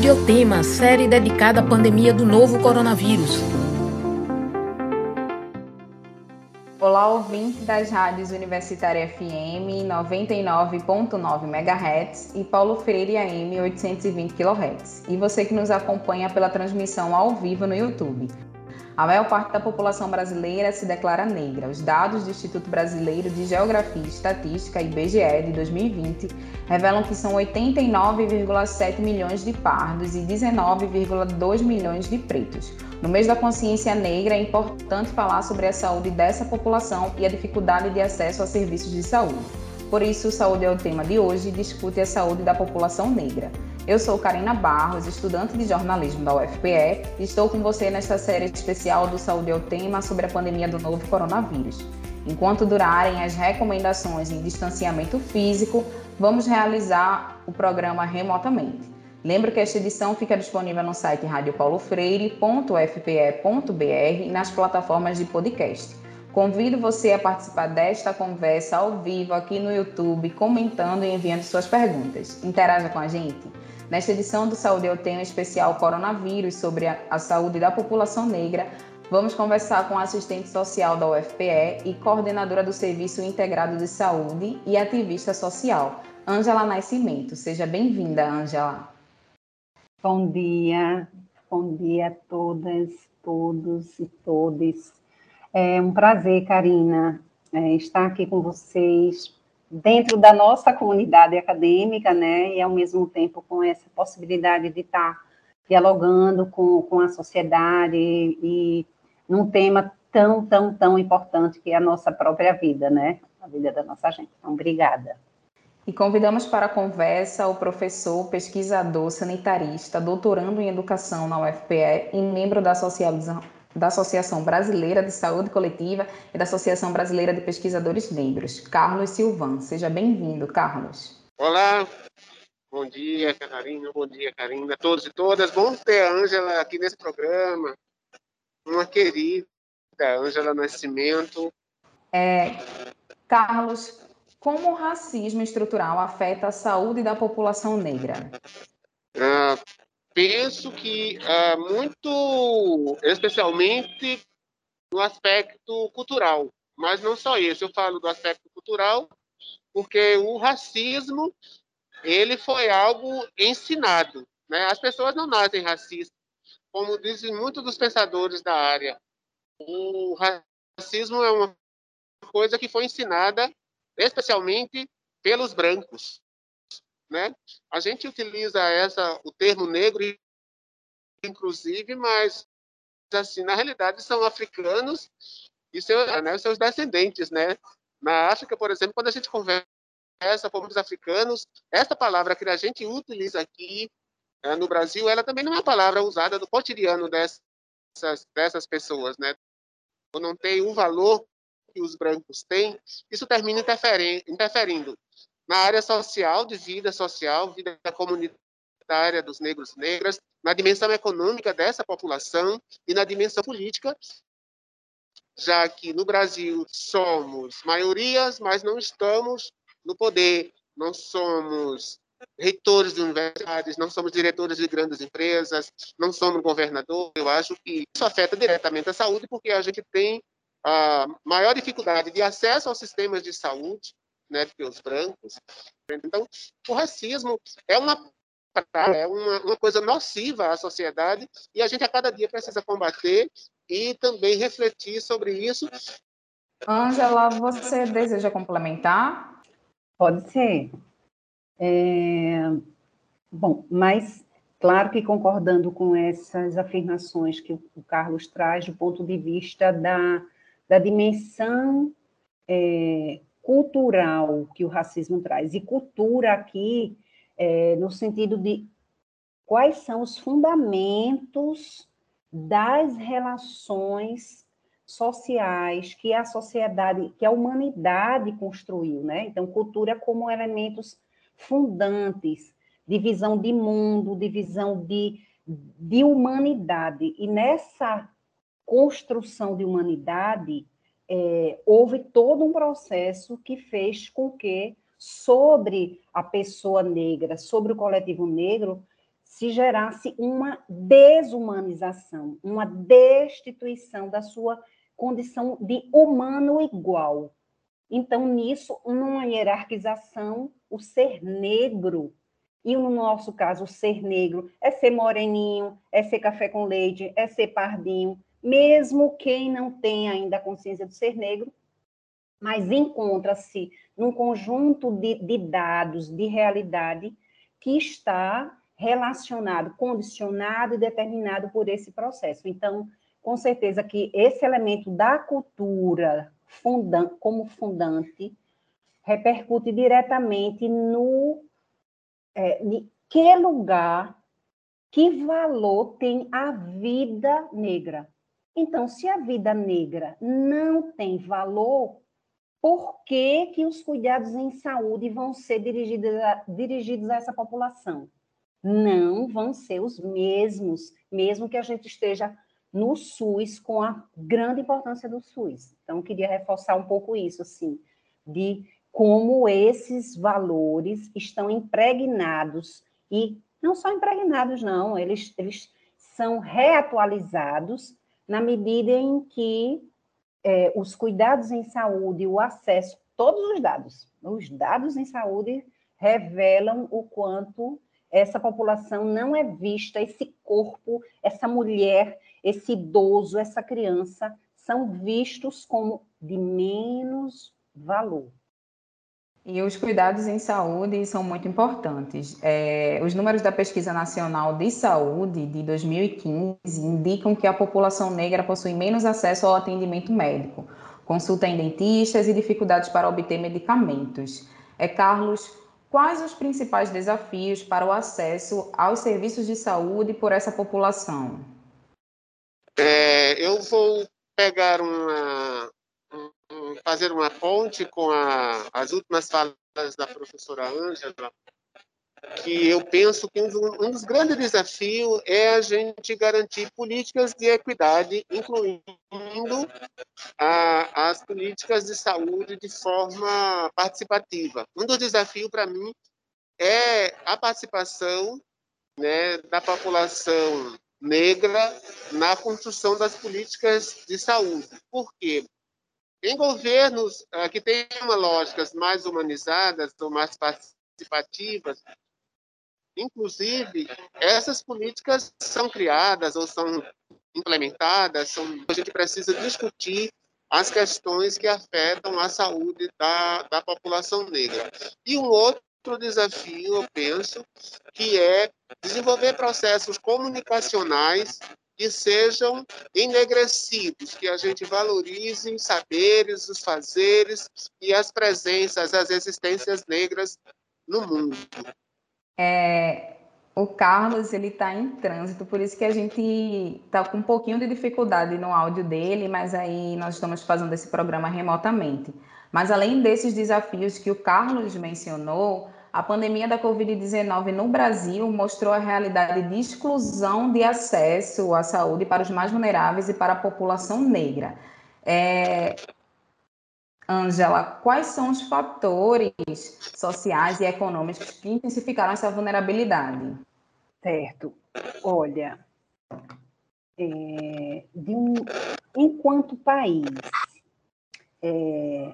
Saúde é o tema, série dedicada à pandemia do novo coronavírus. Olá, ouvinte das rádios Universitária FM 99.9 MHz e Paulo Freire AM 820 kHz. E você que nos acompanha pela transmissão ao vivo no YouTube. A maior parte da população brasileira se declara negra. Os dados do Instituto Brasileiro de Geografia e Estatística, IBGE, de 2020, revelam que são 89,7 milhões de pardos e 19,2 milhões de pretos. No mês da consciência negra, é importante falar sobre a saúde dessa população e a dificuldade de acesso a serviços de saúde. Por isso, Saúde é o tema de hoje e discute a saúde da população negra. Eu sou Karina Barros, estudante de jornalismo da UFPE, e estou com você nesta série especial do Saúde é o Tema sobre a pandemia do novo coronavírus. Enquanto durarem as recomendações em distanciamento físico, vamos realizar o programa remotamente. Lembro que esta edição fica disponível no site radiopaulofreire.fpe.br e nas plataformas de podcast. Convido você a participar desta conversa ao vivo aqui no YouTube, comentando e enviando suas perguntas. Interaja com a gente. Nesta edição do Saúde Eu Tenho especial Coronavírus sobre a, a saúde da população negra, vamos conversar com a assistente social da UFPE e coordenadora do Serviço Integrado de Saúde e ativista social, Ângela Nascimento. Seja bem-vinda, Ângela. Bom dia, bom dia a todas, todos e todes. É um prazer, Karina, é, estar aqui com vocês dentro da nossa comunidade acadêmica, né, e ao mesmo tempo com essa possibilidade de estar dialogando com, com a sociedade e, e num tema tão, tão, tão importante que é a nossa própria vida, né, a vida da nossa gente. Então, obrigada. E convidamos para a conversa o professor, pesquisador, sanitarista, doutorando em educação na UFPE e membro da da Associação Brasileira de Saúde Coletiva e da Associação Brasileira de Pesquisadores Negros, Carlos Silvan. Seja bem-vindo, Carlos. Olá, bom dia, Catarina, bom dia, Karina, todos e todas. Bom ter a Ângela aqui nesse programa, uma querida Ângela Nascimento. É, Carlos, como o racismo estrutural afeta a saúde da população negra? Ah, penso que uh, muito, especialmente no aspecto cultural, mas não só isso. Eu falo do aspecto cultural porque o racismo ele foi algo ensinado, né? As pessoas não nascem racistas, como dizem muitos dos pensadores da área. O racismo é uma coisa que foi ensinada especialmente pelos brancos, né? A gente utiliza essa, o termo negro, inclusive, mas assim, na realidade são africanos e seus, né, seus descendentes, né? Na África, por exemplo, quando a gente conversa com os africanos, essa palavra que a gente utiliza aqui é, no Brasil, ela também não é uma palavra usada no cotidiano dessas, dessas pessoas, né? Ou não tem o valor que os brancos têm, isso termina interferindo na área social, de vida social, vida comunitária dos negros e negras, na dimensão econômica dessa população e na dimensão política, já que no Brasil somos maiorias, mas não estamos no poder, não somos reitores de universidades, não somos diretores de grandes empresas, não somos governador. Eu acho que isso afeta diretamente a saúde, porque a gente tem a maior dificuldade de acesso aos sistemas de saúde, né, que os brancos. Então, o racismo é uma é uma, uma coisa nociva à sociedade e a gente a cada dia precisa combater e também refletir sobre isso. Ângela, você deseja complementar? Pode ser. É... Bom, mas claro que concordando com essas afirmações que o Carlos traz do ponto de vista da, da dimensão é, cultural que o racismo traz. E cultura aqui, é, no sentido de quais são os fundamentos das relações sociais que a sociedade, que a humanidade construiu, né? Então, cultura como elementos fundantes de visão de mundo, de visão de, de humanidade. E nessa construção de humanidade, é, houve todo um processo que fez com que, sobre a pessoa negra, sobre o coletivo negro, se gerasse uma desumanização, uma destituição da sua condição de humano igual. Então, nisso, numa hierarquização, o ser negro, e no nosso caso, o ser negro é ser moreninho, é ser café com leite, é ser pardinho, mesmo quem não tem ainda a consciência do ser negro, mas encontra-se num conjunto de, de dados, de realidade, que está relacionado, condicionado e determinado por esse processo. Então, com certeza que esse elemento da cultura fundante, como fundante repercute diretamente no é, que lugar, que valor tem a vida negra. Então, se a vida negra não tem valor, por que, que os cuidados em saúde vão ser dirigidos a, dirigidos a essa população? Não vão ser os mesmos, mesmo que a gente esteja no SUS com a grande importância do SUS. Então, queria reforçar um pouco isso, assim, de como esses valores estão impregnados e não só impregnados, não, eles, eles são reatualizados na medida em que é, os cuidados em saúde, o acesso, todos os dados, os dados em saúde revelam o quanto essa população não é vista, esse corpo, essa mulher, esse idoso, essa criança, são vistos como de menos valor. E os cuidados em saúde são muito importantes. É, os números da Pesquisa Nacional de Saúde de 2015 indicam que a população negra possui menos acesso ao atendimento médico, consulta em dentistas e dificuldades para obter medicamentos. É, Carlos, quais os principais desafios para o acesso aos serviços de saúde por essa população? É, eu vou pegar uma, fazer uma ponte com a, as últimas falas da professora Ângela, que eu penso que um, dos grandes desafios é a gente garantir políticas de equidade, incluindo a, as políticas de saúde de forma participativa. Um dos desafios, para mim, é a participação né, da população negra na construção das políticas de saúde. Por quê? Em governos uh, que uma lógicas mais humanizadas ou mais participativas, inclusive, essas políticas são criadas ou são implementadas, são, a gente precisa discutir as questões que afetam a saúde da, da população negra. E um outro desafio, eu penso, que é desenvolver processos comunicacionais que sejam enegrecidos, que a gente valorize os saberes, os fazeres e as presenças, as existências negras no mundo. É, o Carlos ele está em trânsito, por isso que a gente está com um pouquinho de dificuldade no áudio dele, mas aí nós estamos fazendo esse programa remotamente. Mas além desses desafios que o Carlos mencionou, a pandemia da Covid-19 no Brasil mostrou a realidade de exclusão de acesso à saúde para os mais vulneráveis e para a população negra. É... Angela, quais são os fatores sociais e econômicos que intensificaram essa vulnerabilidade? Certo. Olha, é, um, enquanto país, é,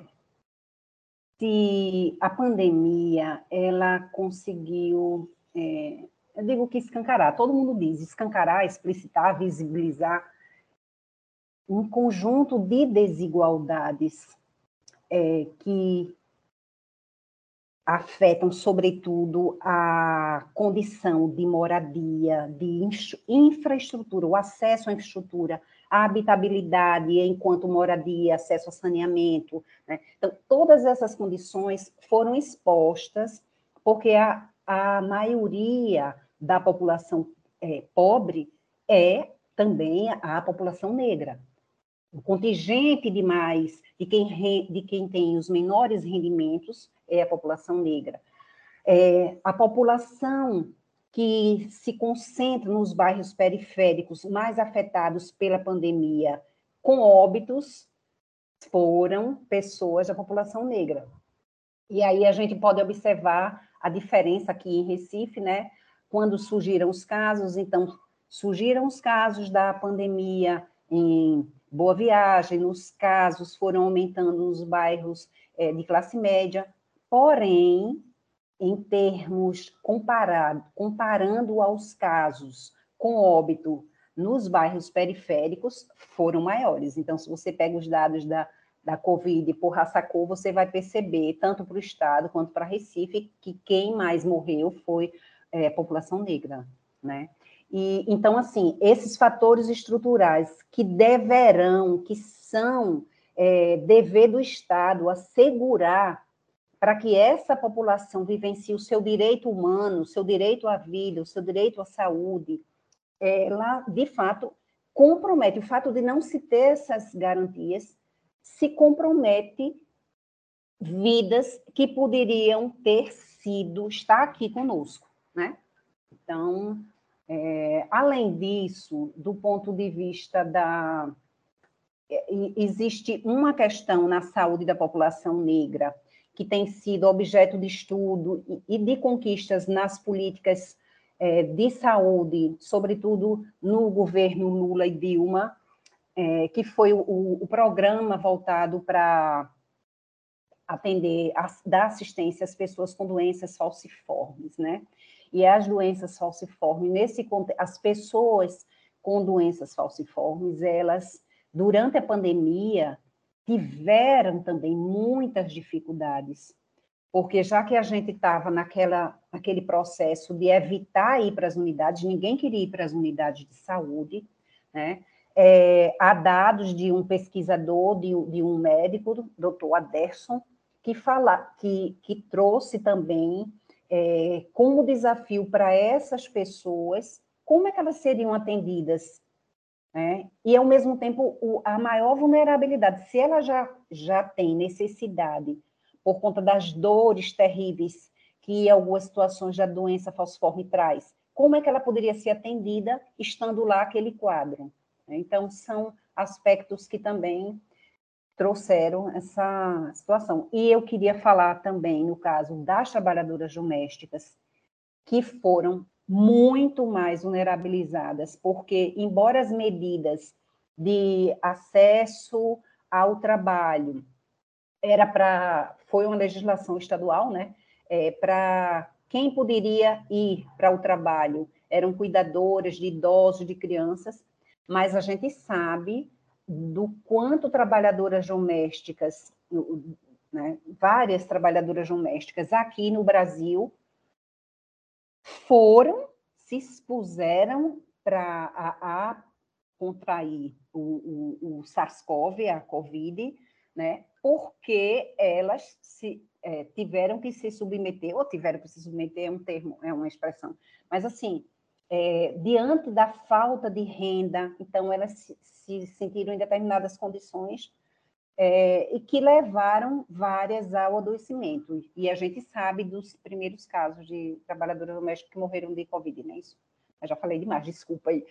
se a pandemia ela conseguiu, é, eu digo que escancarar, todo mundo diz escancarar, explicitar, visibilizar um conjunto de desigualdades é, que afetam, sobretudo, a condição de moradia, de infraestrutura, o acesso à infraestrutura, a habitabilidade enquanto moradia, acesso a saneamento. Né? Então, todas essas condições foram expostas porque a, a maioria da população é, pobre é também a, população negra. O contingente de mais de quem, de quem tem os menores rendimentos é a população negra. É, a população que se concentra nos bairros periféricos mais afetados pela pandemia, com óbitos, foram pessoas da população negra. E aí a gente pode observar a diferença aqui em Recife, né? quando surgiram os casos, então, surgiram os casos da pandemia em Boa Viagem, nos casos foram aumentando nos bairros é, de classe média, porém, em termos comparado, comparando aos casos com óbito nos bairros periféricos, foram maiores. Então, se você pega os dados da, da Covid por raça cor, você vai perceber, tanto para o Estado quanto para Recife, que quem mais morreu foi é, a população negra, né? E, então, assim, esses fatores estruturais que deverão, que são é, dever do Estado assegurar para que essa população vivencie o seu direito humano, o seu direito à vida, o seu direito à saúde, ela, de fato, compromete. O fato de não se ter essas garantias se compromete vidas que poderiam ter sido, estar aqui conosco, né? Então, é, além disso, do ponto de vista da. É, existe uma questão na saúde da população negra que tem sido objeto de estudo e de conquistas nas políticas é, de saúde, sobretudo no governo Lula e Dilma, é, que foi o, o programa voltado para atender, a, dar assistência às pessoas com doenças falciformes, né? E as doenças falciformes, nesse as pessoas com doenças falciformes, elas, durante a pandemia, tiveram também muitas dificuldades, porque já que a gente estava naquela naquele processo de evitar ir para as unidades, ninguém queria ir para as unidades de saúde, né? É, há dados de um pesquisador, de, de um médico, doutor Aderson, que, fala, que, que trouxe também é, como desafio para essas pessoas como é que elas seriam atendidas né? E, ao mesmo tempo, o, a maior vulnerabilidade, se ela já, já tem necessidade, por conta das dores terríveis que algumas situações da doença falciforme traz, como é que ela poderia ser atendida estando lá aquele quadro? Então, são aspectos que também trouxeram essa situação. E eu queria falar também, no caso das trabalhadoras domésticas, que foram muito mais vulnerabilizadas, porque, embora as medidas de acesso ao trabalho era para foi uma legislação estadual, né? É, para quem poderia ir para o trabalho eram cuidadoras de idosos, de crianças, mas a gente sabe do quanto trabalhadoras domésticas, né, várias trabalhadoras domésticas aqui no Brasil foram, se expuseram para a, a, contrair o, o, o SARS-CoV, a COVID, né? Porque elas se é, tiveram que se submeter, ou tiveram que se submeter é um termo, é uma expressão, mas assim, é, diante da falta de renda, então elas se, se sentiram em determinadas condições é, e que levaram várias ao adoecimento. E a gente sabe dos primeiros casos de trabalhadoras domésticas que morreram de Covid, não é isso? Eu já falei demais, desculpa aí.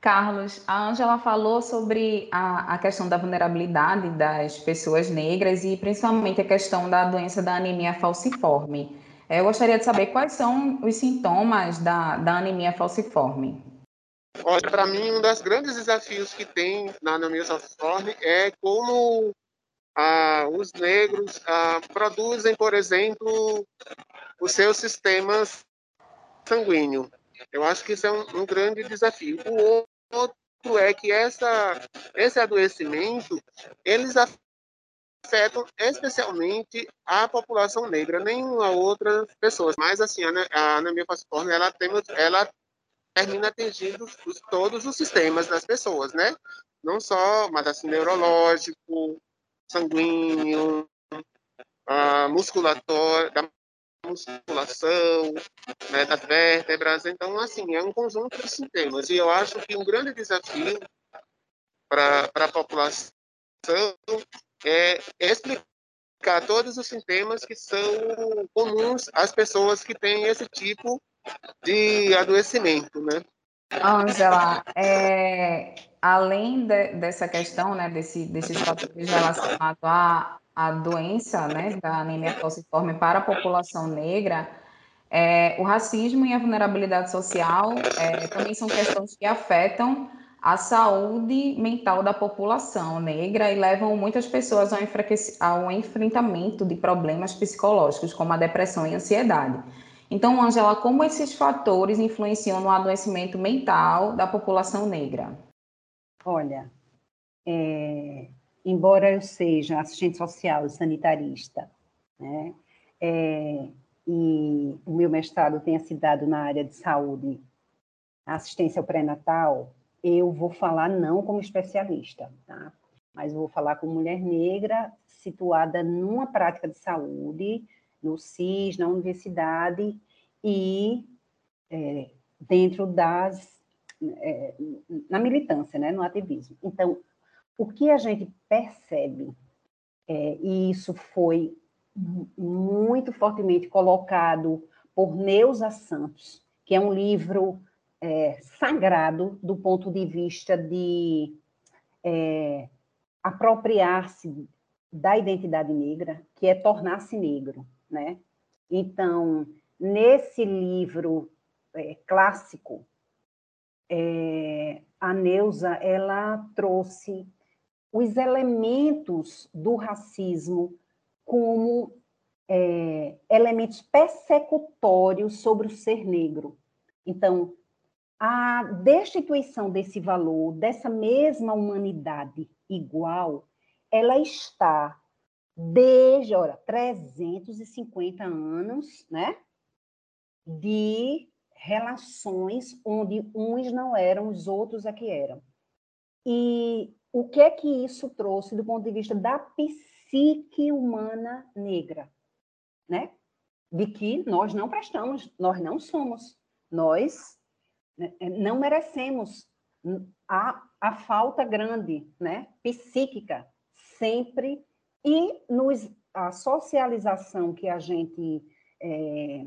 Carlos, a Ângela falou sobre a, a, questão da vulnerabilidade das pessoas negras e principalmente a questão da doença da anemia falciforme. É, eu gostaria de saber quais são os sintomas da, da anemia falciforme. Olha, para mim, um dos grandes desafios que tem na anemia falciforme é como ah, os negros ah, produzem, por exemplo, os seus sistemas sanguíneos. Eu acho que isso é um, um grande desafio. O outro é que essa, esse adoecimento, eles afetam especialmente a população negra, nenhuma outra pessoa. Mas, assim, a anemia falciforme, ela, tem, ela termina atingindo os, todos os sistemas das pessoas, né? Não só, mas assim, neurológico, sanguíneo, musculatório, da musculação, né, das vértebras. Então, assim, é um conjunto de sistemas. E eu acho que um grande desafio para a população é explicar todos os sistemas que são comuns às pessoas que têm esse tipo de adoecimento, né? Angela, é, além de, dessa questão, né, desse, desses fatores relacionados à, à doença, né, da anemia falciforme para a população negra, É, o racismo e a vulnerabilidade social é, também são questões que afetam a saúde mental da população negra e levam muitas pessoas ao, ao enfrentamento de problemas psicológicos, como a depressão e a ansiedade. Então, Angela, como esses fatores influenciam no adoecimento mental da população negra? Olha, é, embora eu seja assistente social e sanitarista, né, é, e o meu mestrado tenha se dado na área de saúde, assistência ao pré-natal, eu vou falar não como especialista, tá? Mas vou falar como mulher negra situada numa prática de saúde, no CIS, na universidade e é, dentro das. É, na militância, né, no ativismo. Então, o que a gente percebe, é, e isso foi muito fortemente colocado por Neuza Santos, que é um livro é, sagrado do ponto de vista de é, apropriar-se da identidade negra, que é tornar-se negro né? Então, nesse livro é, clássico, é, a Neuza ela trouxe os elementos do racismo como é, elementos persecutórios sobre o ser negro. Então, a destituição desse valor, dessa mesma humanidade igual, ela está desde, olha, 350 anos, né? De relações onde uns não eram, os outros é que eram. E o que é que isso trouxe do ponto de vista da psique humana negra, né? De que nós não prestamos, nós não somos, nós né, não merecemos a, a falta grande, né? Psíquica, sempre e nos, a socialização que a gente é,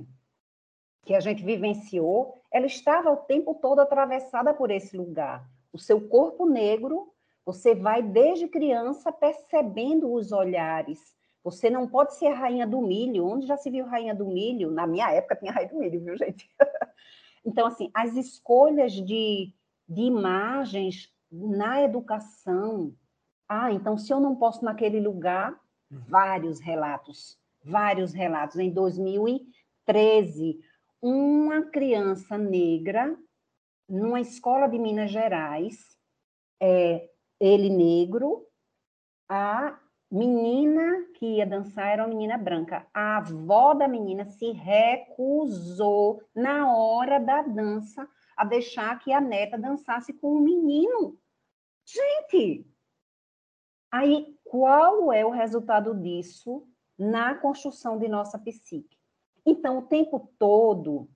que a gente vivenciou, ela estava o tempo todo atravessada por esse lugar. O seu corpo negro, você vai desde criança percebendo os olhares. Você não pode ser rainha do milho. Onde já se viu rainha do milho? Na minha época tinha rainha do milho, viu, gente? então, assim, as escolhas de, de imagens na educação, ah, então se eu não posso naquele lugar, uhum. vários relatos, vários relatos. Em 2013, uma criança negra numa escola de Minas Gerais, é, ele negro, a menina que ia dançar era uma menina branca. A avó da menina se recusou na hora da dança a deixar que a neta dançasse com o menino. Gente, Aí, qual é o resultado disso na construção de nossa psique? Então, o tempo todo,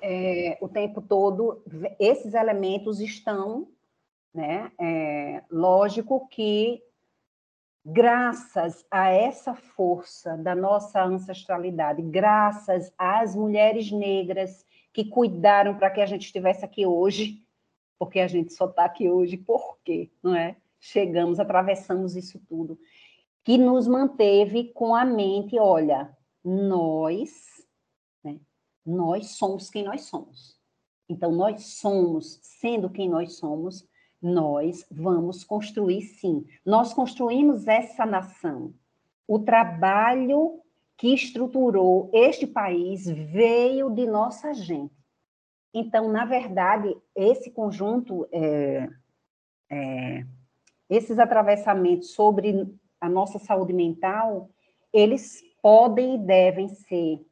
é, o tempo todo, esses elementos estão, né? É, lógico que, graças a essa força da nossa ancestralidade, graças às mulheres negras que cuidaram para que a gente estivesse aqui hoje, porque a gente só está aqui hoje, por quê? Não é? Chegamos, atravessamos isso tudo, que nos manteve com a mente, olha, nós, né, nós somos quem nós somos. Então, nós somos, sendo quem nós somos, nós vamos construir sim. Nós construímos essa nação. O trabalho que estruturou este país veio de nossa gente. Então, na verdade, esse conjunto é, é, esses atravessamentos sobre a nossa saúde mental, eles podem e devem ser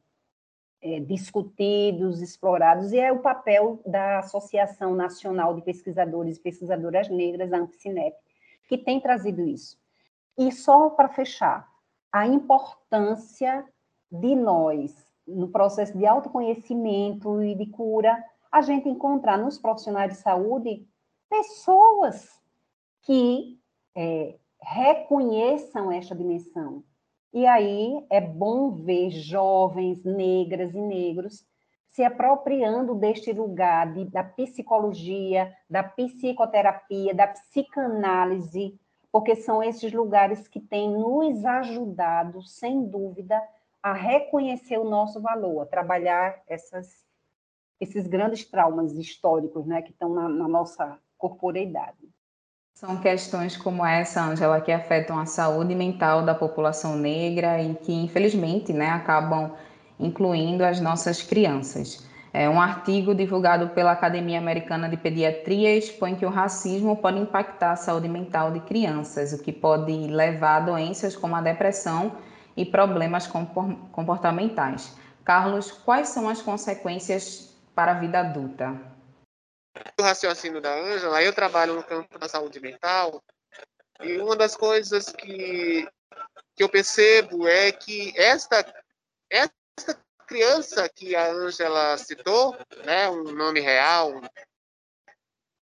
é, discutidos, explorados, e é o papel da Associação Nacional de Pesquisadores e Pesquisadoras Negras, a ANPCINEP, que tem trazido isso. E só para fechar, a importância de nós, no processo de autoconhecimento e de cura, a gente encontrar nos profissionais de saúde pessoas que é, reconheçam esta dimensão. E aí é bom ver jovens negras e negros se apropriando deste lugar de, da psicologia, da psicoterapia, da psicanálise, porque são esses lugares que têm nos ajudado, sem dúvida, a reconhecer o nosso valor, a trabalhar essas, esses grandes traumas históricos né, que estão na, na nossa corporeidade. São questões como essa, Angela, que afetam a saúde mental da população negra e que, infelizmente, né, acabam incluindo as nossas crianças. É, um artigo divulgado pela Academia Americana de Pediatria expõe que o racismo pode impactar a saúde mental de crianças, o que pode levar a doenças como a depressão e problemas comportamentais. Carlos, quais são as consequências para a vida adulta? O raciocínio da Ângela, eu trabalho no campo da saúde mental e uma das coisas que, que eu percebo é que esta, esta criança que a Ângela citou, né, um nome real,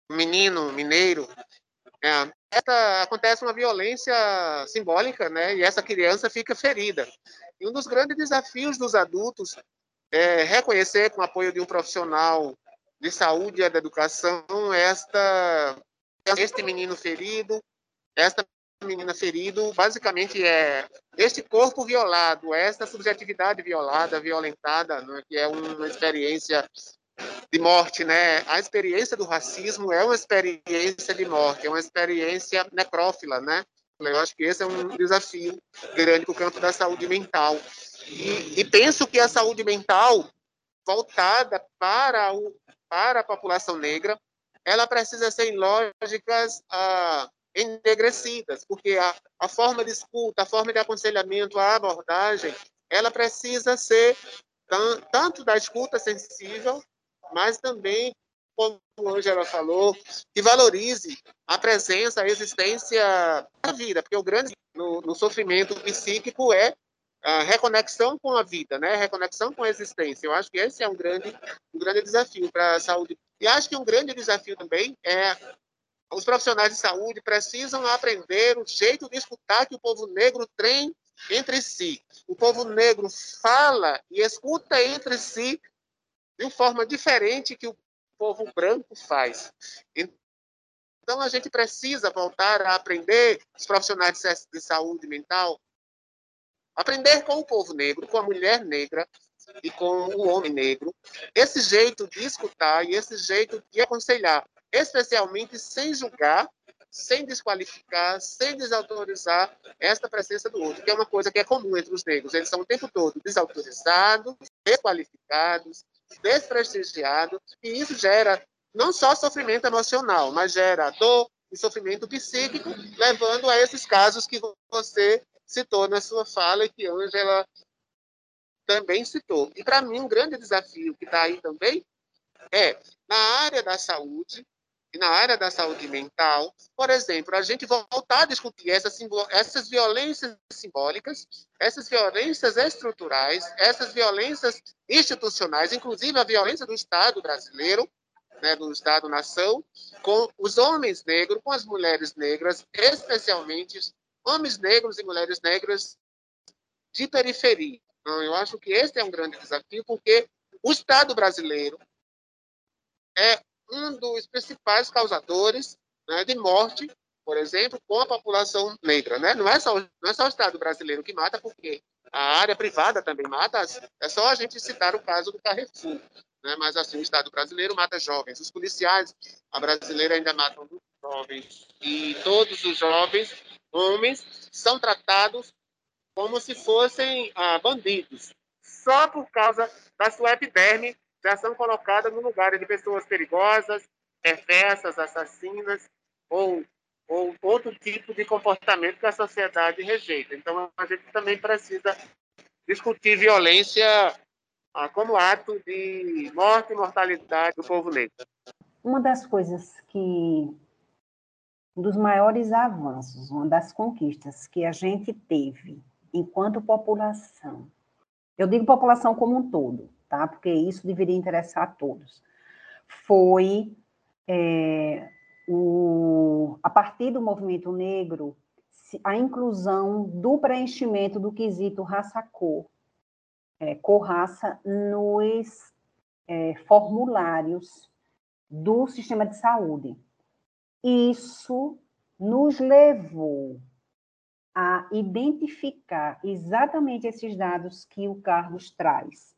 um menino mineiro, é, essa, acontece uma violência simbólica, né, e essa criança fica ferida. E um dos grandes desafios dos adultos é reconhecer, com o apoio de um profissional de saúde e da educação, esta, este menino ferido, esta menina ferido, basicamente é este corpo violado, esta subjetividade violada, violentada, né, que é uma experiência de morte, né? A experiência do racismo é uma experiência de morte, é uma experiência necrófila, né? Eu acho que esse é um desafio grande para o campo da saúde mental. E, e, penso que a saúde mental voltada para, o, para a população negra, ela precisa ser em lógicas ah, enegrecidas, porque a, a forma de escuta, a forma de aconselhamento, a abordagem, ela precisa ser tanto da escuta sensível, mas também, como a Angela falou, que valorize a presença, a existência da vida, porque o grande no, no sofrimento psíquico é a reconexão com a vida, né? Reconexão com a existência. Eu acho que esse é um grande, um grande desafio para a saúde. E acho que um grande desafio também é os profissionais de saúde precisam aprender o jeito de escutar que o povo negro tem entre si. O povo negro fala e escuta entre si de uma forma diferente que o povo branco faz. Então, a gente precisa voltar a aprender, os profissionais de saúde mental, aprender com o povo negro, com a mulher negra e com o homem negro, esse jeito de escutar e esse jeito de aconselhar especialmente sem julgar, sem desqualificar, sem desautorizar esta presença do outro, que é uma coisa que é comum entre os negros. Eles são o tempo todo desautorizados, desqualificados, desprestigiados, e isso gera não só sofrimento emocional, mas gera dor e sofrimento psíquico, levando a esses casos que você citou na sua fala e que Angela também citou. E para mim, um grande desafio que está aí também é, na área da saúde, e na área da saúde mental, por exemplo, a gente voltar a discutir essas, essas violências simbólicas, essas violências estruturais, essas violências institucionais, inclusive a violência do Estado brasileiro, né, do Estado-nação, com os homens negros, com as mulheres negras, especialmente homens negros e mulheres negras de periferia. Então, eu acho que esse é um grande desafio, porque o Estado brasileiro é um dos principais causadores né, de morte, por exemplo, com a população negra. Né? Não, é só, não é só o Estado brasileiro que mata, porque a área privada também mata. É só a gente citar o caso do Carrefour. Né? Mas, assim, o Estado brasileiro mata jovens. Os policiais, a brasileira ainda matam jovens. E todos os jovens, homens, são tratados como se fossem ah, bandidos, só por causa da sua epiderme já são colocadas no lugar de pessoas perigosas, perversas, assassinas ou, ou outro tipo de comportamento que a sociedade rejeita. Então, a gente também precisa discutir violência ah, como ato de morte e mortalidade do povo negro. Uma das coisas que um dos maiores avanços, uma das conquistas que a gente teve enquanto população, eu digo população como um todo, tá? Porque isso deveria interessar a todos. Foi é, o, a partir do movimento negro a inclusão do preenchimento do quesito raça-cor, é, cor-raça, nos é, formulários do sistema de saúde. Isso nos levou a identificar exatamente esses dados que o Carlos traz.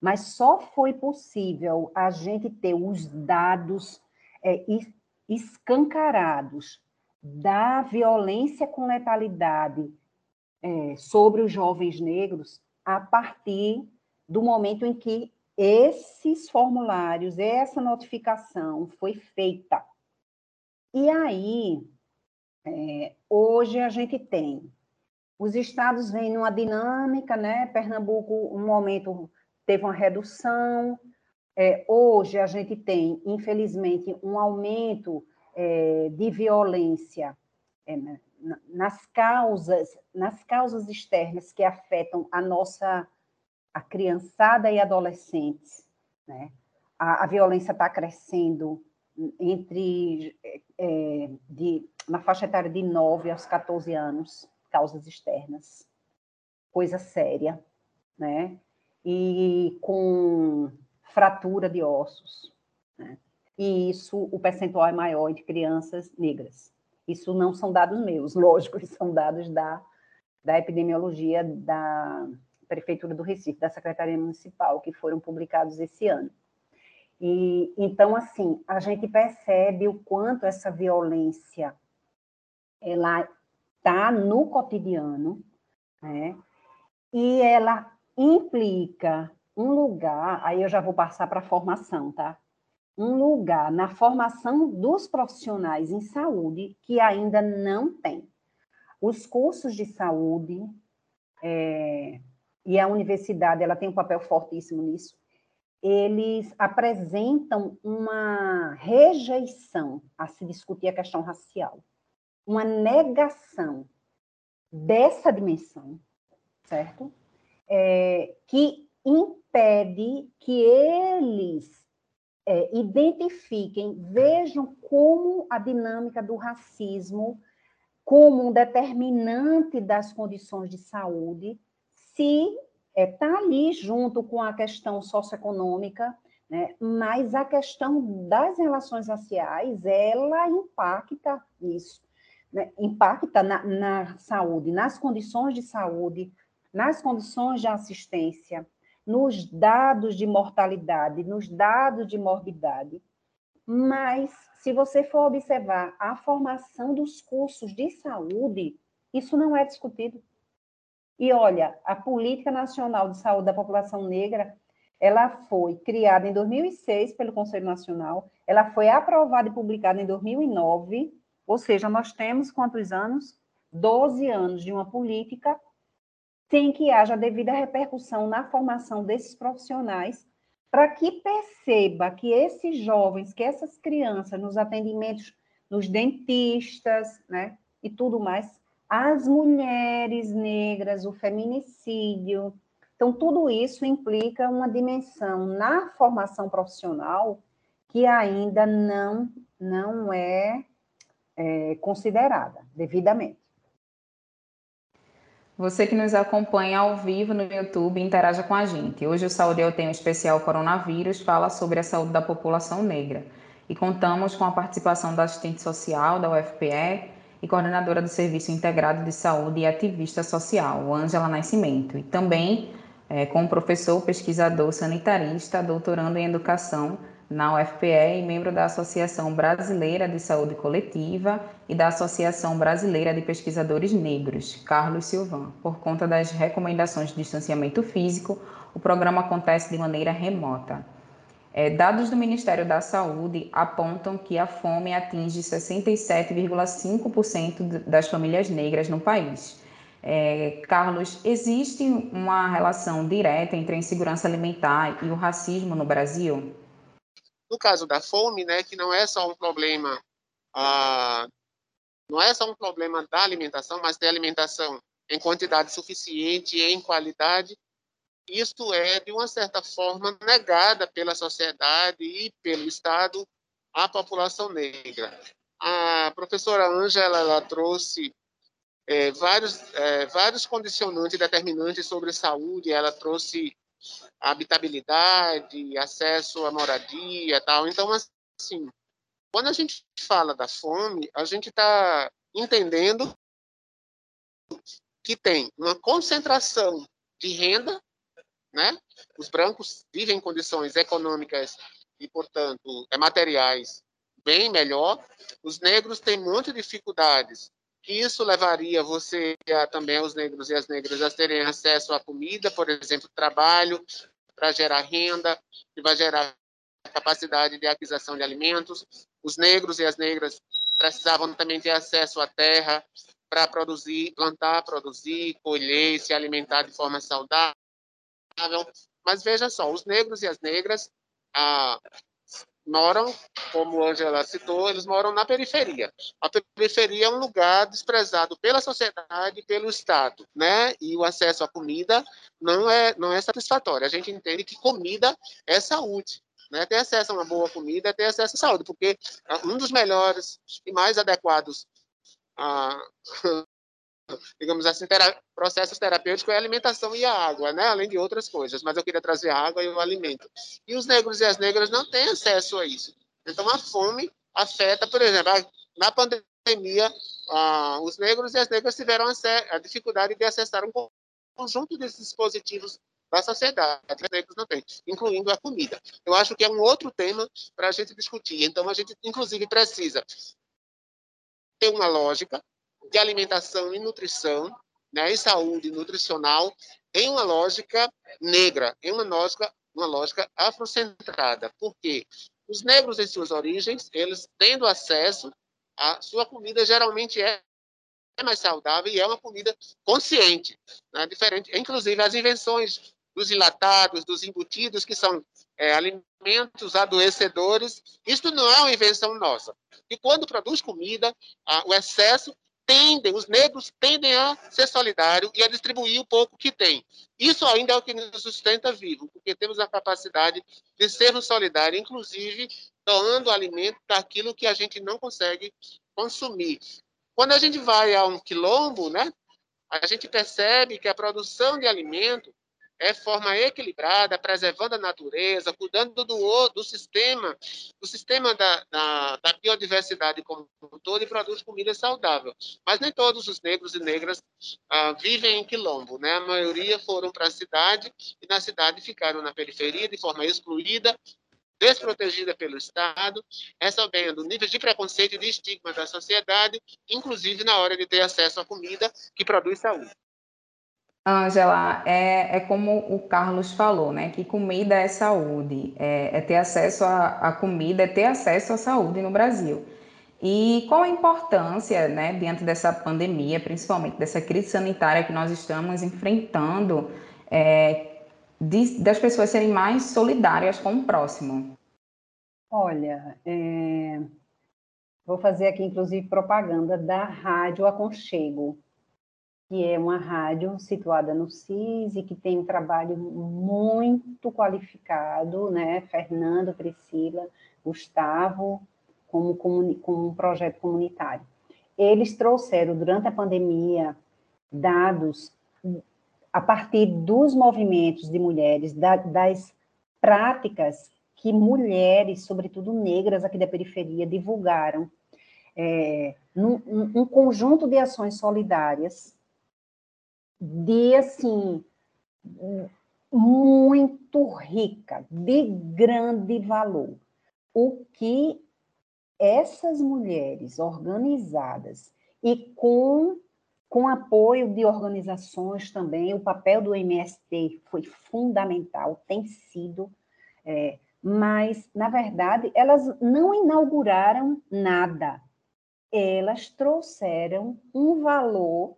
Mas só foi possível a gente ter os dados é, escancarados da violência com letalidade é, sobre os jovens negros a partir do momento em que esses formulários, essa notificação foi feita. E aí, é, hoje a gente tem, os estados vêm numa dinâmica, né? Pernambuco, um momento, teve uma redução, é, hoje a gente tem, infelizmente, um aumento é, de violência é, nas causas, nas causas externas que afetam a nossa a criançada e adolescentes, né? A, a violência está crescendo entre é, de, na faixa etária de 9 aos 14 anos, causas externas, coisa séria, né? E com fratura de ossos, né? E isso, o percentual é maior de crianças negras. Isso não são dados meus, lógico, são dados da, da epidemiologia da Prefeitura do Recife, da Secretaria Municipal, que foram publicados esse ano. E então, assim, a gente percebe o quanto essa violência ela está no cotidiano, né? E ela implica um lugar, aí eu já vou passar para a formação, tá? Um lugar na formação dos profissionais em saúde que ainda não tem. Os cursos de saúde, é, e a universidade ela tem um papel fortíssimo nisso, eles apresentam uma rejeição a se discutir a questão racial, uma negação dessa dimensão, certo? É, que impede que eles é, identifiquem, vejam como a dinâmica do racismo como um determinante das condições de saúde se está é, tá ali junto com a questão socioeconômica, né? mas a questão das relações raciais, ela impacta nisso, né? impacta na, na saúde, nas condições de saúde, nas condições de assistência, nos dados de mortalidade, nos dados de morbidade. Mas, se você for observar a formação dos cursos de saúde, isso não é discutido. E olha, a Política Nacional de Saúde da População Negra, ela foi criada em 2006 pelo Conselho Nacional, ela foi aprovada e publicada em 2009, ou seja, nós temos quantos anos? 12 anos de uma política sem que haja devida repercussão na formação desses profissionais, para que perceba que esses jovens, que essas crianças nos atendimentos, nos dentistas, né, e tudo mais, as mulheres negras, o feminicídio. Então, tudo isso implica uma dimensão na formação profissional que ainda não, não é, é considerada devidamente. Você que nos acompanha ao vivo no YouTube, interaja com a gente. Hoje o Saúde Eu Tenho Especial Coronavírus fala sobre a saúde da população negra. E contamos com a participação da assistente social da UFPE, e coordenadora do Serviço Integrado de Saúde e ativista social, Ângela Nascimento, e também é, com o professor pesquisador sanitarista, doutorando em educação na UFPE e membro da Associação Brasileira de Saúde Coletiva e da Associação Brasileira de Pesquisadores Negros, Carlos Silvan. Por conta das recomendações de distanciamento físico, o programa acontece de maneira remota. É, dados do Ministério da Saúde apontam que a fome atinge 67,5% das famílias negras no país. É, Carlos, existe uma relação direta entre a insegurança alimentar e o racismo no Brasil? No caso da fome, né, que não é só um problema, ah, não é só um problema da alimentação, mas da alimentação em quantidade suficiente e em qualidade, isto é, de uma certa forma, negada pela sociedade e pelo Estado à população negra. A professora Ângela ela trouxe é, vários, é, vários condicionantes determinantes sobre saúde, ela trouxe habitabilidade, acesso à moradia tal. Então, assim, quando a gente fala da fome, a gente está entendendo que tem uma concentração de renda, né? Os brancos vivem em condições econômicas e, portanto, é materiais bem melhor. Os negros têm muitas dificuldades que isso levaria você a, também os negros e as negras a terem acesso à comida, por exemplo, trabalho para gerar renda, que vai gerar capacidade de aquisição de alimentos. Os negros e as negras precisavam também ter acesso à terra para produzir, plantar, produzir, colher, se alimentar de forma saudável. Mas veja só, os negros e as negras ah, moram, como a Angela citou, eles moram na periferia. A periferia é um lugar desprezado pela sociedade e pelo Estado, né? E o acesso à comida não é não é satisfatório. A gente entende que comida é saúde. Né, ter acesso a uma boa comida ter acesso à saúde, porque ah, um dos melhores e mais adequados ah, digamos assim, tera processos terapêuticos é a alimentação e a água, né? além de outras coisas, mas eu queria trazer a água e o alimento. E os negros e as negras não têm acesso a isso. Então, a fome afeta, por exemplo, na pandemia, os negros e as negras tiveram a dificuldade de acessar um conjunto desses dispositivos da sociedade, os negros não têm, incluindo a comida. Eu acho que é um outro tema para a gente discutir. Então, a gente, inclusive, precisa ter uma lógica de alimentação e nutrição, né, e saúde nutricional, em uma lógica negra, em uma lógica, uma lógica afrocentrada. Por quê? Os negros, em suas origens, eles tendo acesso à sua comida, geralmente é mais saudável e é uma comida consciente, né? diferente. Inclusive as invenções dos enlatados, dos embutidos, que são é, alimentos adoecedores, isso não é uma invenção nossa. E quando produz comida, o excesso tendem, os negros tendem a ser solidários e a distribuir o pouco que tem. Isso ainda é o que nos sustenta vivo, porque temos a capacidade de sermos solidários, inclusive doando alimento daquilo que a gente não consegue consumir. Quando a gente vai a um quilombo, né, a gente percebe que a produção de alimento é forma equilibrada, preservando a natureza, cuidando do, do sistema, do sistema da, da, da biodiversidade como um todo e produz comida saudável. Mas nem todos os negros e negras ah, vivem em quilombo, né? A maioria foram para a cidade e na cidade ficaram na periferia de forma excluída, desprotegida pelo Estado, recebendo níveis de preconceito e de estigma da sociedade, inclusive na hora de ter acesso à comida que produz saúde. Ângela, é, é como o Carlos falou, né? Que comida é saúde, é, é ter acesso à comida, é ter acesso à saúde no Brasil. E qual a importância, né, diante dessa pandemia, principalmente dessa crise sanitária que nós estamos enfrentando, é, de, das pessoas serem mais solidárias com o próximo? Olha, é, vou fazer aqui, inclusive, propaganda da Rádio Aconchego, que é uma rádio situada no CIS e que tem um trabalho muito qualificado, né? Fernando, Priscila, Gustavo, como, como um projeto comunitário. Eles trouxeram, durante a pandemia, dados a partir dos movimentos de mulheres, da, das práticas que mulheres, sobretudo negras aqui da periferia, divulgaram, é, num, um conjunto de ações solidárias de assim muito rica, de grande valor. O que essas mulheres organizadas e com com apoio de organizações também, o papel do MST foi fundamental, tem sido, é, mas, na verdade, elas não inauguraram nada, elas trouxeram um valor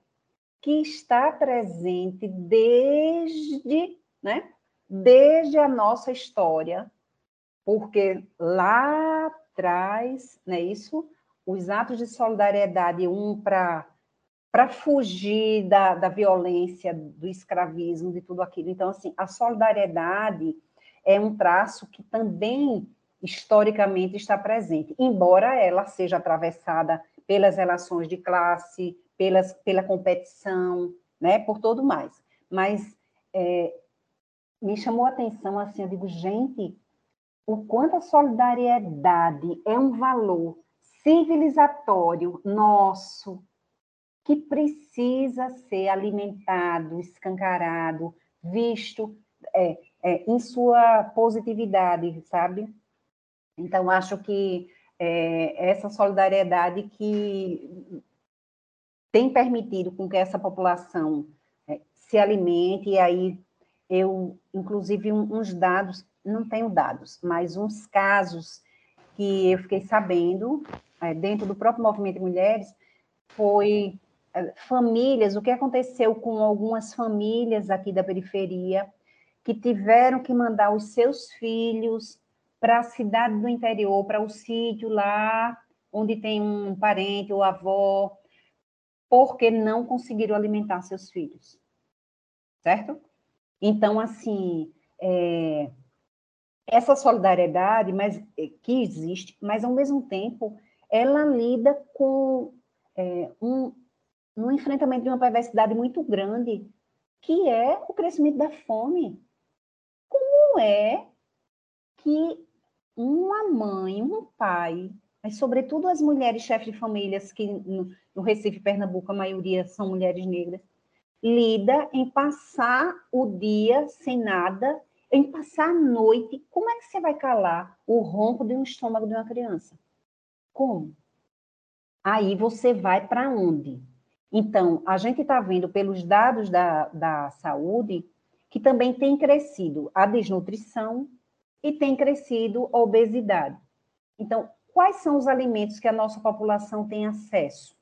que está presente desde, né, desde a nossa história, porque lá atrás, né, isso, os atos de solidariedade, um para para fugir da, da violência, do escravismo, de tudo aquilo. Então, assim, a solidariedade é um traço que também historicamente está presente, embora ela seja atravessada pelas relações de classe, pelas, pela competição, né, por todo mais. Mas é, me chamou a atenção, assim, eu digo, gente, o quanto a solidariedade é um valor civilizatório nosso, que precisa ser alimentado, escancarado, visto é, é, em sua positividade, sabe? Então, acho que é, essa solidariedade que tem permitido com que essa população é, se alimente, e aí eu, inclusive, um, uns dados, não tenho dados, mas uns casos que eu fiquei sabendo, é, dentro do próprio movimento de mulheres, foi é, famílias, o que aconteceu com algumas famílias aqui da periferia, que tiveram que mandar os seus filhos para a cidade do interior, para o sítio lá, onde tem um parente ou avó, porque não conseguiram alimentar seus filhos. Certo? Então, assim, é, essa solidariedade mas, é, que existe, mas, ao mesmo tempo, ela lida com é, um, um enfrentamento de uma perversidade muito grande, que é o crescimento da fome. Como é que uma mãe, um pai, mas sobretudo as mulheres chefes de famílias, que no, Recife, Pernambuco, a maioria são mulheres negras, lida em passar o dia sem nada, em passar a noite. Como é que você vai calar o ronco de um estômago de uma criança? Como? Aí você vai para onde? Então, a gente está vendo pelos dados da, da saúde que também tem crescido a desnutrição, e tem crescido a obesidade. Então, quais são os alimentos que a nossa população tem acesso?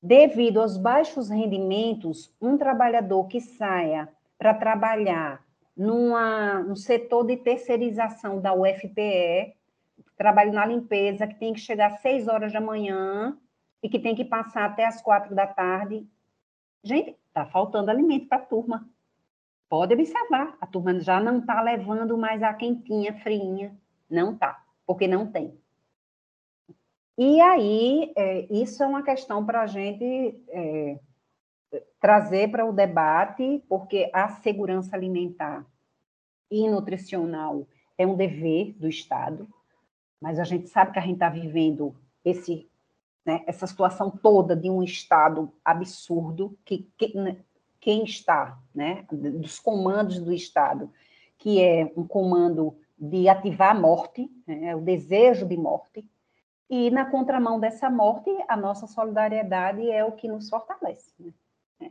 Devido aos baixos rendimentos, um trabalhador que saia para trabalhar numa, no setor de terceirização da UFPE, trabalho na limpeza, que tem que chegar às seis horas da manhã e que tem que passar até as quatro da tarde. Gente, está faltando alimento para a turma. Pode observar, a turma já não está levando mais a quentinha, friinha. Não está, porque não tem. E aí, é, isso é uma questão para a gente é, trazer para o debate, porque a segurança alimentar e nutricional é um dever do Estado, mas a gente sabe que a gente está vivendo esse, né, essa situação toda de um Estado absurdo, que, que né, quem está, né, dos comandos do Estado, que é um comando de ativar a morte, né, o desejo de morte, e na contramão dessa morte, a nossa solidariedade é o que nos fortalece. Né?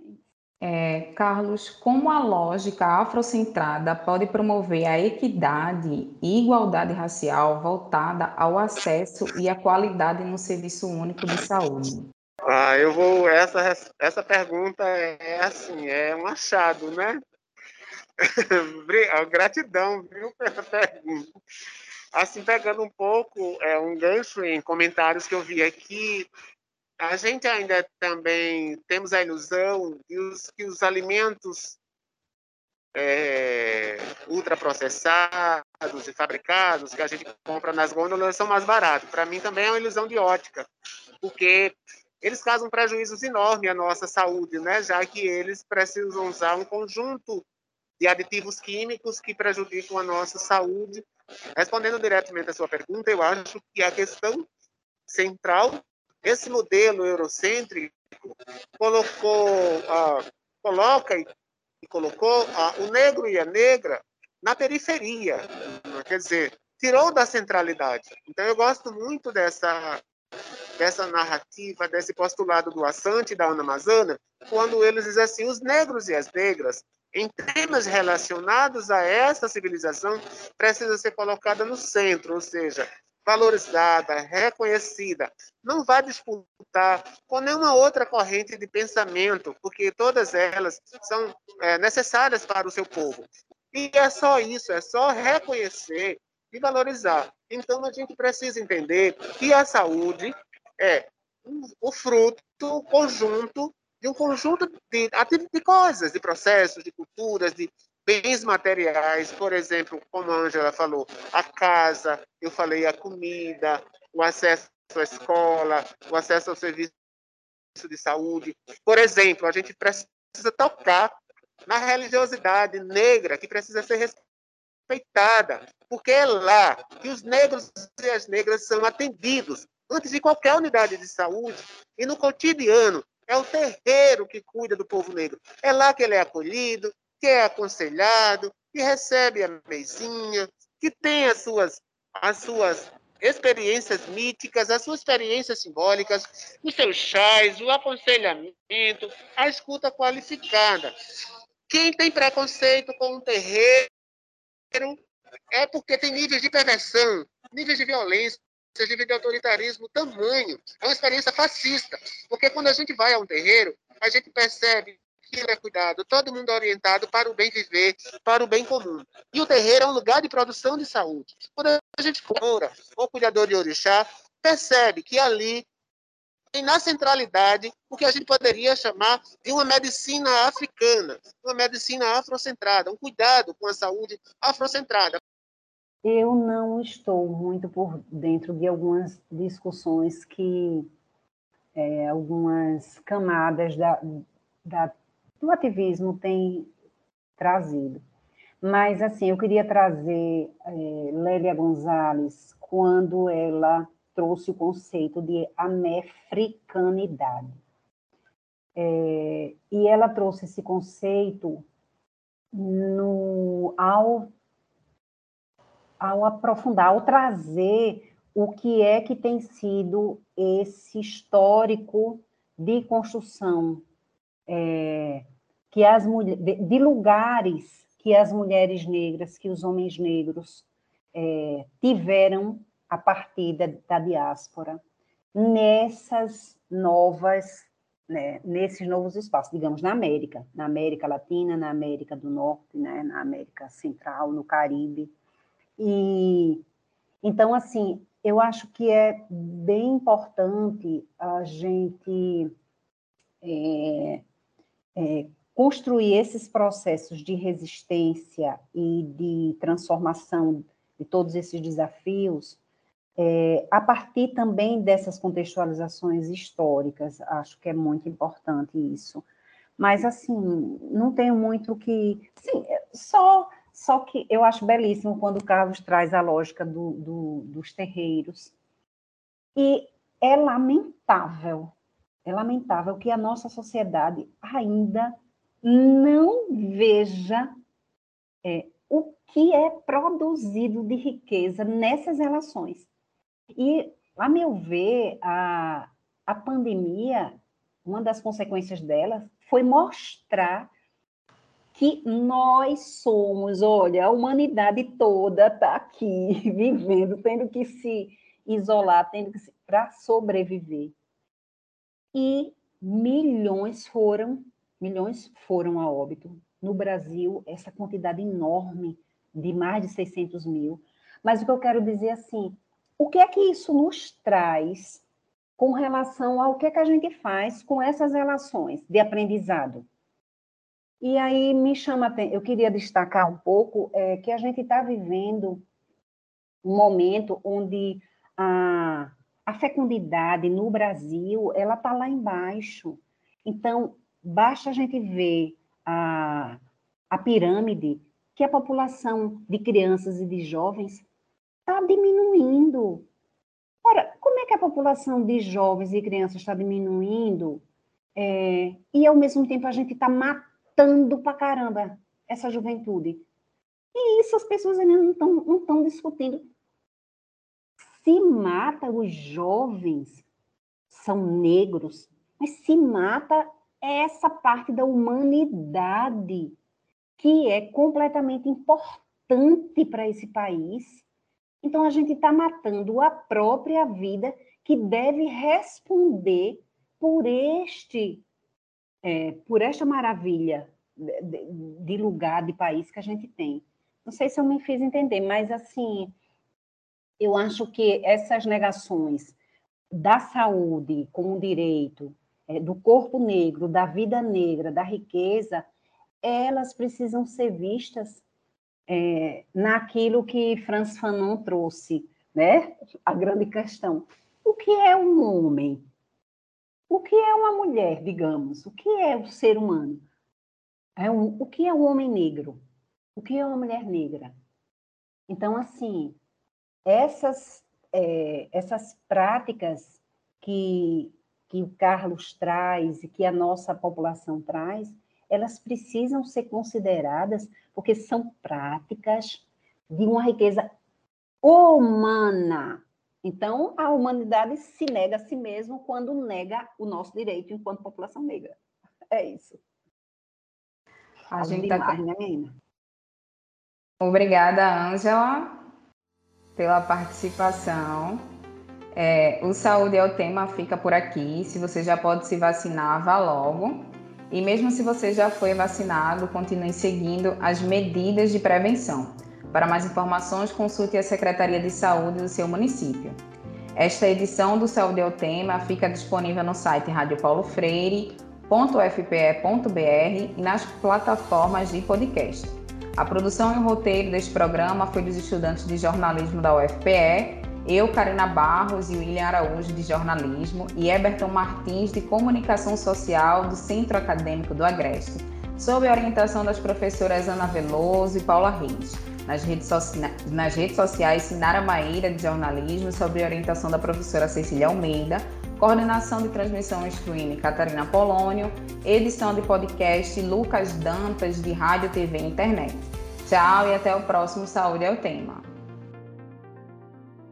É, Carlos, como a lógica afrocentrada pode promover a equidade e igualdade racial voltada ao acesso e à qualidade no serviço único de saúde? Ah, eu vou. Essa, essa pergunta é assim, é um achado, né? Gratidão, viu, pela pergunta. Assim, pegando um pouco, é um gancho em comentários que eu vi aqui, a gente ainda também temos a ilusão de os, que os alimentos é, ultraprocessados e fabricados que a gente compra nas gôndolas são mais baratos. Para mim também é uma ilusão de ótica, porque eles causam prejuízos enormes à nossa saúde, né? já que eles precisam usar um conjunto de aditivos químicos que prejudicam a nossa saúde. Respondendo diretamente à sua pergunta, eu acho que a questão central, esse modelo eurocêntrico colocou, ah, coloca e, e colocou ah, o negro e a negra na periferia, quer dizer, tirou da centralidade. Então eu gosto muito dessa dessa narrativa, desse postulado do Assante e da Ana Amazônia, quando eles dizem assim, os negros e as negras, em temas relacionados a essa civilização, precisa ser colocada no centro, ou seja, valorizada, reconhecida. Não vai disputar com nenhuma outra corrente de pensamento, porque todas elas são é, necessárias para o seu povo. E é só isso, é só reconhecer e valorizar. Então, a gente precisa entender que a saúde é o fruto, o conjunto de um conjunto de, de coisas, de processos, de culturas, de bens materiais, por exemplo, como a Angela falou, a casa, eu falei a comida, o acesso à escola, o acesso ao serviço de saúde. Por exemplo, a gente precisa tocar na religiosidade negra que precisa ser respeitada, porque é lá que os negros e as negras são atendidos antes de qualquer unidade de saúde e no cotidiano É o terreiro que cuida do povo negro. É lá que ele é acolhido, que é aconselhado, que recebe a mesinha, que tem as suas, as suas experiências míticas, as suas experiências simbólicas, os seus chás, o aconselhamento, a escuta qualificada. Quem tem preconceito com o terreiro é porque tem níveis de perversão, níveis de violência, níveis de autoritarismo tamanho. É uma experiência fascista. Porque quando a gente vai a um terreiro, a gente percebe que é cuidado, todo mundo é orientado para o bem viver, para o bem comum. E o terreiro é um lugar de produção de saúde. Quando a gente procura o cuidador de orixá, percebe que ali tem na centralidade o que a gente poderia chamar de uma medicina africana, uma medicina afrocentrada, um cuidado com a saúde afrocentrada. Eu não estou muito por dentro de algumas discussões que é, algumas camadas da, da, do ativismo têm trazido. Mas, assim, eu queria trazer é, Lélia Gonzalez quando ela trouxe o conceito de anefricanidade. É, e ela trouxe esse conceito no, ao, ao aprofundar, ao trazer o que é que tem sido esse histórico de construção é, que as de, lugares que as mulheres negras, que os homens negros é, tiveram a partir da, da diáspora nessas novas, né, nesses novos espaços, digamos, na América, na América Latina, na América do Norte, né, na América Central, no Caribe. E então, assim, eu acho que é bem importante a gente é, é, construir esses processos de resistência e de transformação de todos esses desafios é, a partir também dessas contextualizações históricas, acho que é muito importante isso. Mas, assim, não tenho muito que. Sim, só, só que eu acho belíssimo quando o Carlos traz a lógica do, do, dos terreiros. E é lamentável, é lamentável que a nossa sociedade ainda não veja é, o que é produzido de riqueza nessas relações. E, a meu ver, a, a pandemia, uma das consequências dela foi mostrar que nós somos, olha, a humanidade toda está aqui vivendo, tendo que se isolar, tendo que para sobreviver. E milhões foram, milhões foram a óbito. No Brasil, essa quantidade enorme de mais de 600 mil. Mas o que eu quero dizer assim, o que é que isso nos traz com relação ao que, é que a gente faz com essas relações de aprendizado? E aí me chama, eu queria destacar um pouco é, que a gente está vivendo um momento onde a, a fecundidade no Brasil ela está lá embaixo. Então, basta a gente ver a, a pirâmide que a população de crianças e de jovens está diminuindo. Ora, como é que a população de jovens e crianças está diminuindo é, e, ao mesmo tempo, a gente está matando para caramba essa juventude? E isso as pessoas ainda não estão não discutindo. Se mata os jovens, são negros, mas se mata essa parte da humanidade que é completamente importante para esse país então, a gente está matando a própria vida que deve responder por este, é, por esta maravilha de, de, lugar, de país que a gente tem. Não sei se eu me fiz entender, mas assim, eu acho que essas negações da saúde como direito, é, do corpo negro, da vida negra, da riqueza, elas precisam ser vistas é, naquilo que Franz Fanon trouxe, né? A grande questão. O que é um homem? O que é uma mulher, digamos? O que é o ser humano? É um, o que é um homem negro? O que é uma mulher negra? Então, assim, essas, é, essas práticas que, que o Carlos traz e que a nossa população traz, elas precisam ser consideradas porque são práticas de uma riqueza humana. Então, a humanidade se nega a si mesmo quando nega o nosso direito enquanto população negra. É isso. A gente tá né, menina? Obrigada, Ângela, pela participação. É, o Saúde é o tema, fica por aqui. Se você já pode se vacinar, vá logo. E mesmo se você já foi vacinado, continue seguindo as medidas de prevenção. Para mais informações, consulte a Secretaria de Saúde do seu município. Esta edição do Saúde é o Tema fica disponível no site radiopaulofreire.fpe.br e nas plataformas de podcast. A produção e o roteiro deste programa foi dos estudantes de jornalismo da UFPE, eu, Karina Barros e William Araújo, de jornalismo, e Eberton Martins, de comunicação social do Centro Acadêmico do Agreste, sob a orientação das professoras Ana Veloso e Paula Reis. Nas redes, nas redes sociais, Sinara Maíra, de jornalismo, sob orientação da professora Cecília Almeida, coordenação de transmissão streaming Catarina Polônio, edição de podcast Lucas Dantas, de rádio, TV e internet. Tchau e até o próximo Saúde é o Tema.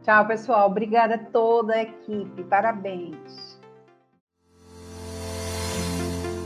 Tchau, pessoal. Obrigada a toda a equipe. Parabéns.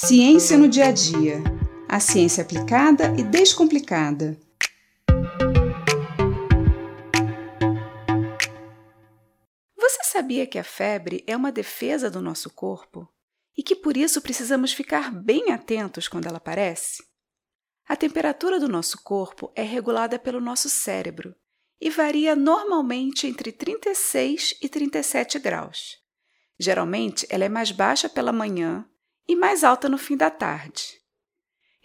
Ciência no dia a dia. A ciência aplicada e descomplicada. Você sabia que a febre é uma defesa do nosso corpo e que por isso precisamos ficar bem atentos quando ela aparece? A temperatura do nosso corpo é regulada pelo nosso cérebro e varia normalmente entre 36 e 37 graus. Geralmente, ela é mais baixa pela manhã e mais alta no fim da tarde.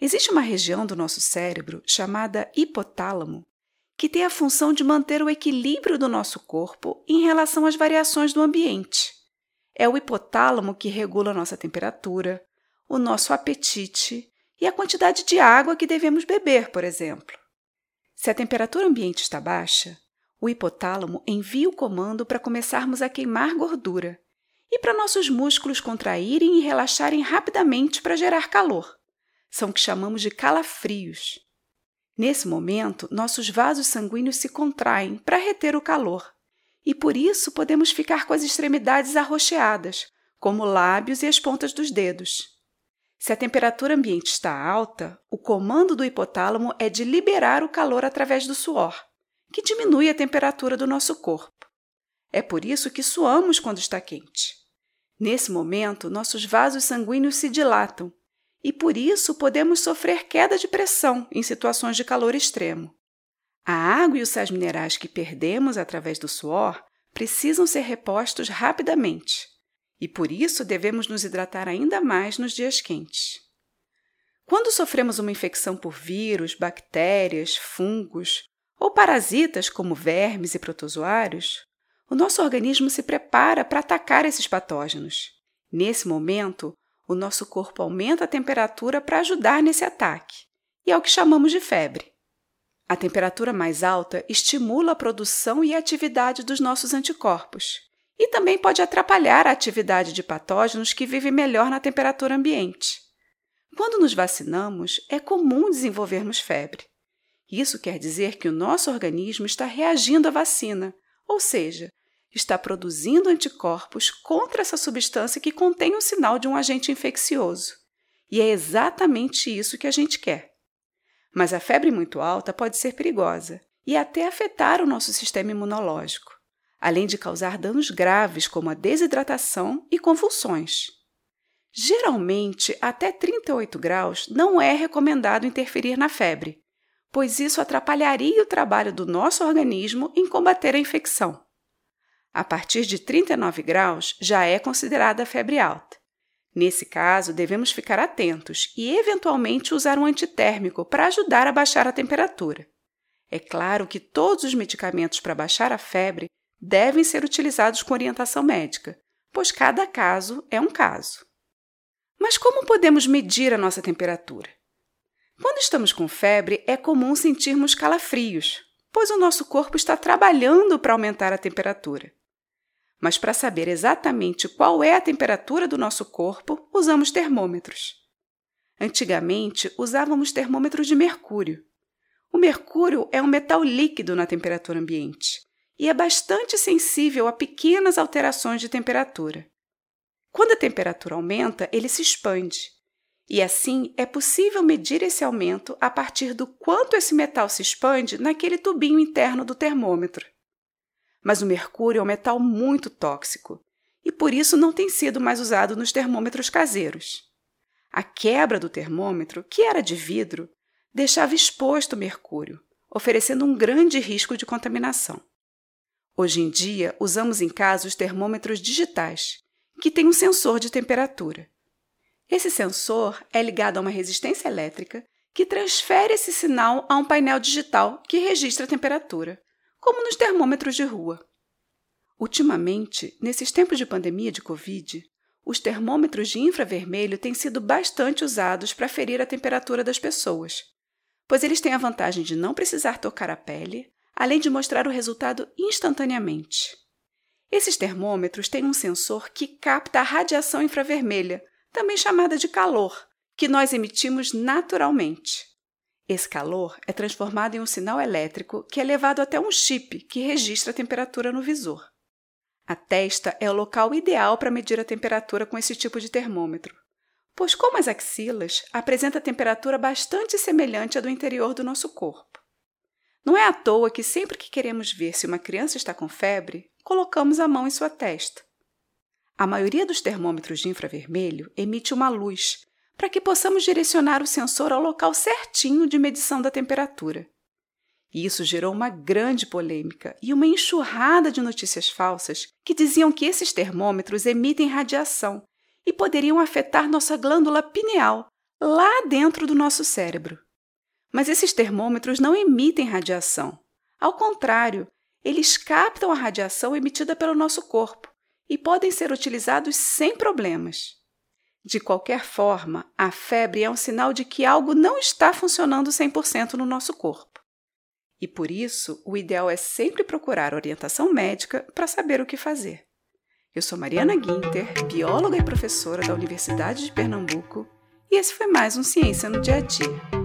Existe uma região do nosso cérebro chamada hipotálamo que tem a função de manter o equilíbrio do nosso corpo em relação às variações do ambiente. É o hipotálamo que regula a nossa temperatura, o nosso apetite e a quantidade de água que devemos beber, por exemplo. Se a temperatura ambiente está baixa, o hipotálamo envia o comando para começarmos a queimar gordura e para nossos músculos contraírem e relaxarem rapidamente para gerar calor. São o que chamamos de calafrios. Nesse momento, nossos vasos sanguíneos se contraem para reter o calor, e por isso podemos ficar com as extremidades arroxeadas, como lábios e as pontas dos dedos. Se a temperatura ambiente está alta, o comando do hipotálamo é de liberar o calor através do suor, que diminui a temperatura do nosso corpo. É por isso que suamos quando está quente. Nesse momento, nossos vasos sanguíneos se dilatam e por isso podemos sofrer queda de pressão em situações de calor extremo. A água e os sais minerais que perdemos através do suor precisam ser repostos rapidamente e por isso devemos nos hidratar ainda mais nos dias quentes. Quando sofremos uma infecção por vírus, bactérias, fungos ou parasitas como vermes e protozoários, o nosso organismo se prepara para atacar esses patógenos. Nesse momento, o nosso corpo aumenta a temperatura para ajudar nesse ataque, e é o que chamamos de febre. A temperatura mais alta estimula a produção e a atividade dos nossos anticorpos, e também pode atrapalhar a atividade de patógenos que vivem melhor na temperatura ambiente. Quando nos vacinamos, é comum desenvolvermos febre. Isso quer dizer que o nosso organismo está reagindo à vacina, ou seja, está produzindo anticorpos contra essa substância que contém o sinal de um agente infeccioso. E é exatamente isso que a gente quer. Mas a febre muito alta pode ser perigosa e até afetar o nosso sistema imunológico, além de causar danos graves como a desidratação e convulsões. Geralmente, até 38 graus não é recomendado interferir na febre, pois isso atrapalharia o trabalho do nosso organismo em combater a infecção. A partir de 39 graus já é considerada febre alta. Nesse caso, devemos ficar atentos e, eventualmente, usar um antitérmico para ajudar a baixar a temperatura. É claro que todos os medicamentos para baixar a febre devem ser utilizados com orientação médica, pois cada caso é um caso. Mas como podemos medir a nossa temperatura? Quando estamos com febre, é comum sentirmos calafrios, pois o nosso corpo está trabalhando para aumentar a temperatura. Mas para saber exatamente qual é a temperatura do nosso corpo, usamos termômetros. Antigamente, usávamos termômetros de mercúrio. O mercúrio é um metal líquido na temperatura ambiente e é bastante sensível a pequenas alterações de temperatura. Quando a temperatura aumenta, ele se expande. E assim é possível medir esse aumento a partir do quanto esse metal se expande naquele tubinho interno do termômetro. Mas o mercúrio é um metal muito tóxico e por isso não tem sido mais usado nos termômetros caseiros. A quebra do termômetro, que era de vidro, deixava exposto o mercúrio, oferecendo um grande risco de contaminação. Hoje em dia, usamos em casa os termômetros digitais, que têm um sensor de temperatura. Esse sensor é ligado a uma resistência elétrica que transfere esse sinal a um painel digital que registra a temperatura, como nos termômetros de rua. Ultimamente, nesses tempos de pandemia de Covid, os termômetros de infravermelho têm sido bastante usados para ferir a temperatura das pessoas, pois eles têm a vantagem de não precisar tocar a pele, além de mostrar o resultado instantaneamente. Esses termômetros têm um sensor que capta a radiação infravermelha, também chamada de calor, que nós emitimos naturalmente. Esse calor é transformado em um sinal elétrico que é levado até um chip que registra a temperatura no visor. A testa é o local ideal para medir a temperatura com esse tipo de termômetro, pois, como as axilas, apresenta temperatura bastante semelhante à do interior do nosso corpo. Não é à toa que sempre que queremos ver se uma criança está com febre, colocamos a mão em sua testa. A maioria dos termômetros de infravermelho emite uma luz para que possamos direcionar o sensor ao local certinho de medição da temperatura. E isso gerou uma grande polêmica e uma enxurrada de notícias falsas que diziam que esses termômetros emitem radiação e poderiam afetar nossa glândula pineal, lá dentro do nosso cérebro. Mas esses termômetros não emitem radiação. Ao contrário, eles captam a radiação emitida pelo nosso corpo e podem ser utilizados sem problemas. De qualquer forma, a febre é um sinal de que algo não está funcionando 100% no nosso corpo. E por isso, o ideal é sempre procurar orientação médica para saber o que fazer. Eu sou Mariana Guinter, bióloga e professora da Universidade de Pernambuco, e esse foi mais um Ciência no Dia a Dia.